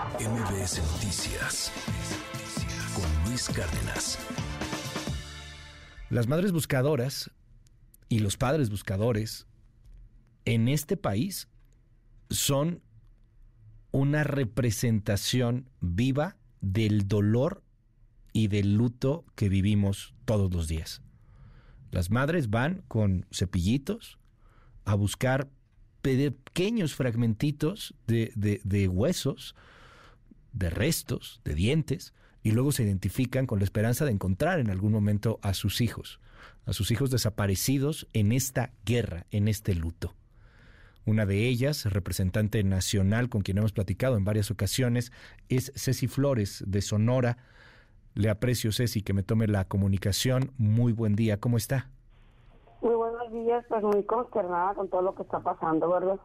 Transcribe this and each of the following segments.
MBS Noticias con Luis Cárdenas. Las madres buscadoras y los padres buscadores en este país son una representación viva del dolor y del luto que vivimos todos los días. Las madres van con cepillitos a buscar pequeños fragmentitos de, huesos, de restos, de dientes, y luego se identifican con la esperanza de encontrar en algún momento a sus hijos, a sus hijos desaparecidos en esta guerra, en este luto. Una de ellas, representante nacional con quien hemos platicado en varias ocasiones, es Ceci Flores de Sonora. Le aprecio, Ceci, que me tome la comunicación. Muy buen día, ¿cómo está? Muy buenos días, pues muy consternada con todo lo que está pasando, ¿verdad?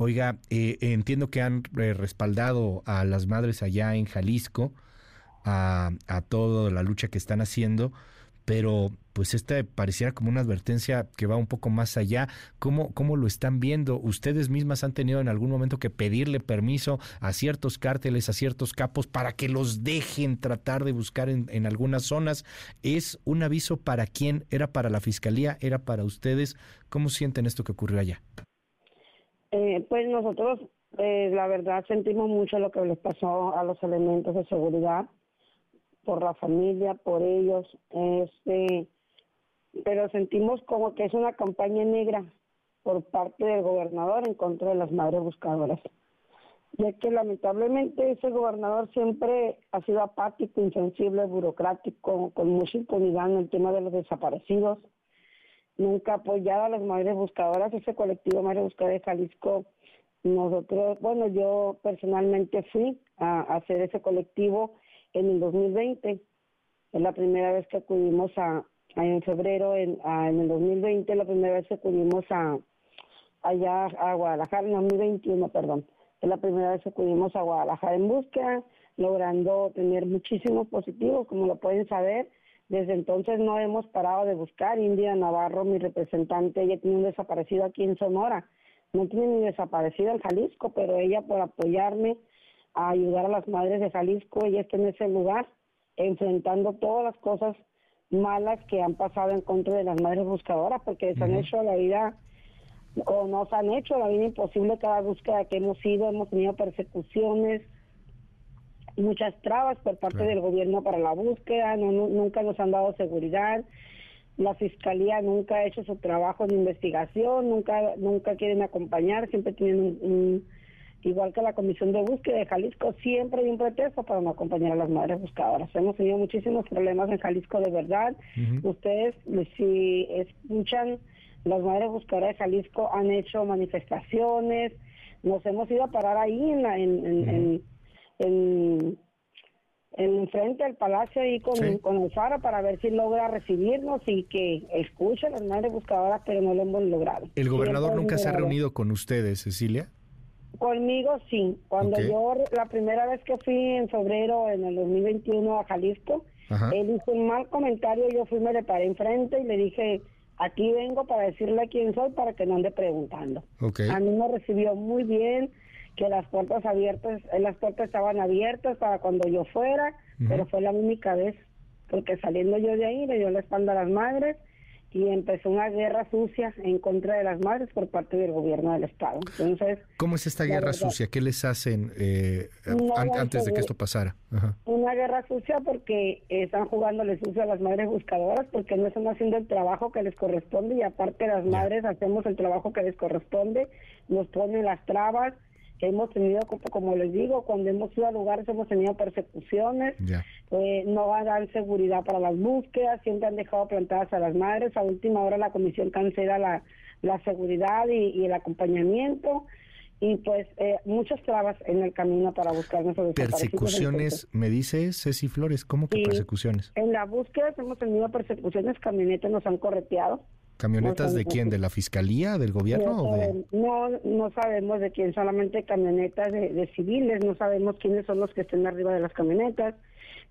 Oiga, eh, entiendo que han eh, respaldado a las madres allá en Jalisco, a, toda la lucha que están haciendo, pero pues esta pareciera como una advertencia que va un poco más allá. ¿Cómo, ¿Cómo lo están viendo? ¿Ustedes mismas han tenido en algún momento que pedirle permiso a ciertos cárteles, a ciertos capos, para que los dejen tratar de buscar en algunas zonas? ¿Es un aviso para quién? ¿Era para la Fiscalía? ¿Era para ustedes? ¿Cómo sienten esto que ocurrió allá? Eh, pues nosotros, eh, la verdad, sentimos mucho lo que les pasó a los elementos de seguridad, por la familia, por ellos. Este, pero sentimos como que es una campaña negra por parte del gobernador en contra de las madres buscadoras, ya que lamentablemente ese gobernador siempre ha sido apático, insensible, burocrático, con mucha impunidad en el tema de los desaparecidos, nunca apoyado a las madres buscadoras, ese colectivo Madres Buscadoras de Jalisco, nosotros, bueno, yo personalmente fui a, hacer ese colectivo en el 2020, es la primera vez que acudimos a, en febrero, en, en el 2020, la primera vez que acudimos a allá a Guadalajara, en 2021, perdón. Es la primera vez que acudimos a Guadalajara en búsqueda, logrando tener muchísimos positivos, como lo pueden saber. Desde entonces no hemos parado de buscar. India Navarro, mi representante, ella tiene un desaparecido aquí en Sonora. No tiene ni desaparecido en Jalisco, pero ella por apoyarme a ayudar a las madres de Jalisco, ella está en ese lugar, enfrentando todas las cosas malas que han pasado en contra de las madres buscadoras porque se han hecho la vida o nos han hecho la vida imposible cada búsqueda que hemos ido, hemos tenido persecuciones, muchas trabas por parte del gobierno para la búsqueda, no, nunca nos han dado seguridad, la fiscalía nunca ha hecho su trabajo de investigación, nunca nunca quieren acompañar, siempre tienen un igual que la Comisión de Búsqueda de Jalisco, siempre hay un pretexto para no acompañar a las madres buscadoras. Hemos tenido muchísimos problemas en Jalisco de verdad. Ustedes, si escuchan, las madres buscadoras de Jalisco han hecho manifestaciones, nos hemos ido a parar ahí en, en, en, en, frente al palacio ahí con, con el faro para ver si logra recibirnos y que escuchen las madres buscadoras, pero no lo hemos logrado. ¿El gobernador nunca se ha reunido con ustedes, Cecilia? Conmigo sí. Cuando yo, la primera vez que fui en febrero en el 2021 a Jalisco, él hizo un mal comentario, yo fui, me le paré enfrente y le dije, aquí vengo para decirle quién soy para que no ande preguntando. A mí me recibió muy bien, que las puertas abiertas, eh, las puertas estaban abiertas para cuando yo fuera, pero fue la única vez, porque saliendo yo de ahí le dio la espalda a las madres y empezó una guerra sucia en contra de las madres por parte del gobierno del estado. Entonces, ¿cómo es esta guerra sucia? ¿Qué les hacen eh, antes de que esto pasara? Una guerra sucia porque están jugándole sucio a las madres buscadoras porque no están haciendo el trabajo que les corresponde y aparte las madres hacemos el trabajo que les corresponde, nos ponen las trabas, hemos tenido, como les digo, cuando hemos ido a lugares hemos tenido persecuciones, eh, no dar seguridad para las búsquedas, siempre han dejado plantadas a las madres, a última hora la comisión cancela la, la seguridad y, el acompañamiento. Y pues eh, muchas trabas en el camino para buscar nuestros Persecuciones, me dice Ceci Flores, ¿cómo que persecuciones? En la búsqueda hemos tenido persecuciones, camionetas nos han correteado. ¿Camionetas de quién? ¿De la fiscalía? ¿Del gobierno? No, o de... no, no sabemos de quién, solamente camionetas de, civiles, no sabemos quiénes son los que estén arriba de las camionetas.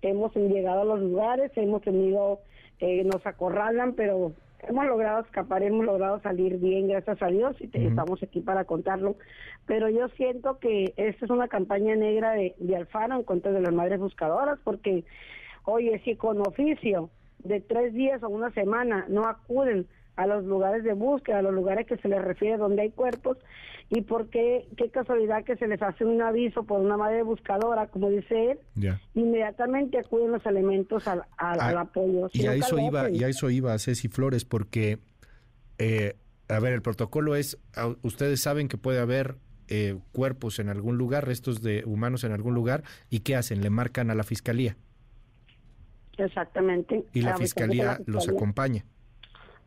Hemos llegado a los lugares, hemos tenido, eh, nos acorralan, pero hemos logrado escapar, hemos logrado salir bien, gracias a Dios, y estamos aquí para contarlo. Pero yo siento que esta es una campaña negra de, de Alfaro en contra de las madres buscadoras, porque, oye, si con oficio de tres días o una semana no acuden a los lugares de búsqueda, a los lugares que se les refiere donde hay cuerpos, y por qué, qué casualidad que se les hace un aviso por una madre buscadora, como dice él, inmediatamente acuden los elementos al, al, ah, apoyo. Y a, eso iba, y a eso iba Ceci Flores, porque, eh, a ver, el protocolo es, ustedes saben que puede haber eh, cuerpos en algún lugar, restos de humanos en algún lugar, ¿y qué hacen? Le marcan a la fiscalía. Exactamente. Y la, fiscalía los acompaña.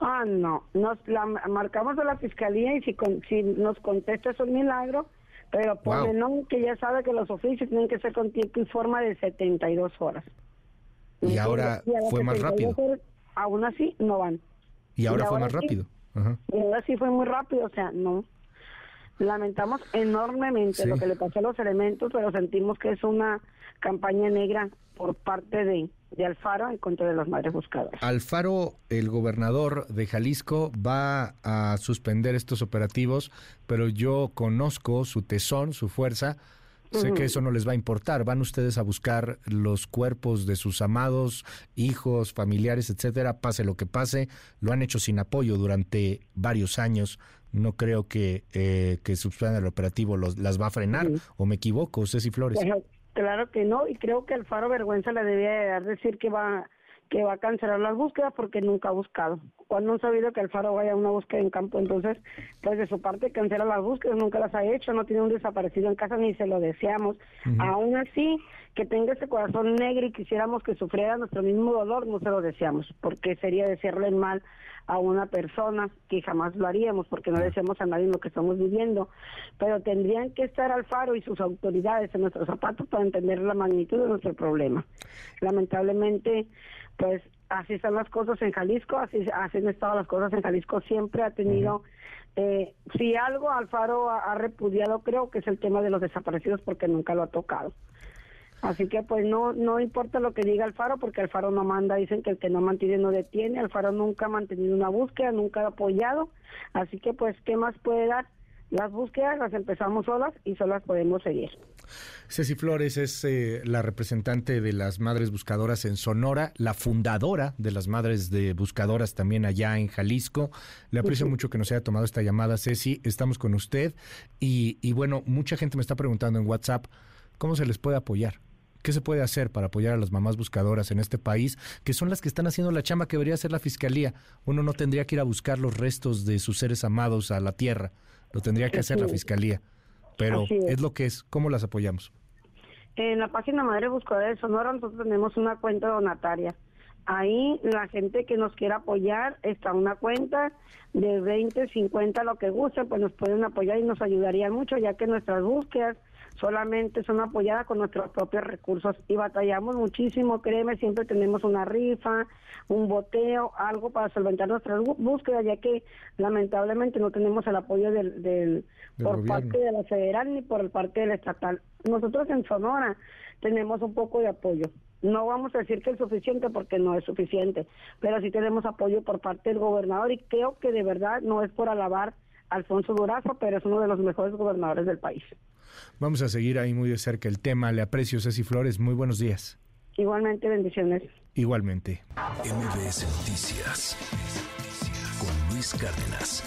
Ah, no, nos la marcamos a la fiscalía y si, si nos contesta es un milagro, pero pone no que ya sabe que los oficios tienen que ser con tiempo y forma de 72 horas. Y, ahora fue más rápido. aún así no van. Y ahora fue más rápido. Y ahora sí fue muy rápido, o sea, no. Lamentamos enormemente lo que le pasó a los elementos, pero sentimos que es una campaña negra por parte de, de Alfaro en contra de las madres buscadoras. Alfaro, el gobernador de Jalisco, va a suspender estos operativos, pero yo conozco su tesón, su fuerza. Sé que eso no les va a importar. Van ustedes a buscar los cuerpos de sus amados, hijos, familiares, etcétera, pase lo que pase. Lo han hecho sin apoyo durante varios años. No creo que, eh, que suspendan el operativo los, las va a frenar. ¿O me equivoco, Ceci Flores? Claro que no, y creo que Alfaro vergüenza le debía dar decir que va que va a cancelar las búsquedas porque nunca ha buscado. Cuando han sabido que Alfaro vaya a una búsqueda en campo, entonces, pues de su parte cancela las búsquedas, nunca las ha hecho, no tiene un desaparecido en casa ni se lo deseamos. Aún así, que tenga ese corazón negro y quisiéramos que sufriera nuestro mismo dolor, no se lo deseamos, porque sería decirle mal a una persona que jamás lo haríamos porque no deseamos a nadie lo que estamos viviendo, pero tendrían que estar Alfaro y sus autoridades en nuestros zapatos para entender la magnitud de nuestro problema. Lamentablemente, pues así están las cosas en Jalisco, así, así han estado las cosas en Jalisco, siempre ha tenido... Eh, si algo Alfaro ha repudiado, creo que es el tema de los desaparecidos porque nunca lo ha tocado. Así que pues no no importa lo que diga Alfaro porque Alfaro no manda, dicen que el que no mantiene no detiene, Alfaro nunca ha mantenido una búsqueda, nunca ha apoyado, así que pues ¿qué más puede dar? Las búsquedas las empezamos solas y solas podemos seguir. Ceci Flores es eh, la representante de las Madres Buscadoras en Sonora, la fundadora de las Madres de Buscadoras también allá en Jalisco. Le aprecio mucho que nos haya tomado esta llamada, Ceci. Estamos con usted y, y bueno, mucha gente me está preguntando en WhatsApp cómo se les puede apoyar. ¿Qué se puede hacer para apoyar a las mamás buscadoras en este país, que son las que están haciendo la chamba que debería hacer la fiscalía? Uno no tendría que ir a buscar los restos de sus seres amados a la tierra, lo tendría que hacer la fiscalía. Pero es. lo que es. ¿Cómo las apoyamos? En la página Madre Buscadora de Sonora nosotros tenemos una cuenta donataria. Ahí la gente que nos quiera apoyar está una cuenta de 20, 50, lo que guste, pues nos pueden apoyar y nos ayudaría mucho, ya que nuestras búsquedas solamente son apoyadas con nuestros propios recursos y batallamos muchísimo, créeme, siempre tenemos una rifa, un boteo, algo para solventar nuestras búsquedas, ya que lamentablemente no tenemos el apoyo del, del, por parte de la federal ni por parte del estatal. Nosotros en Sonora tenemos un poco de apoyo. No vamos a decir que es suficiente porque no es suficiente, pero sí tenemos apoyo por parte del gobernador y creo que de verdad no es por alabar Alfonso Durazo, pero es uno de los mejores gobernadores del país. Vamos a seguir ahí muy de cerca el tema. Le aprecio, Ceci Flores. Muy buenos días. Igualmente, bendiciones. Igualmente. MBS Noticias con Luis Cárdenas.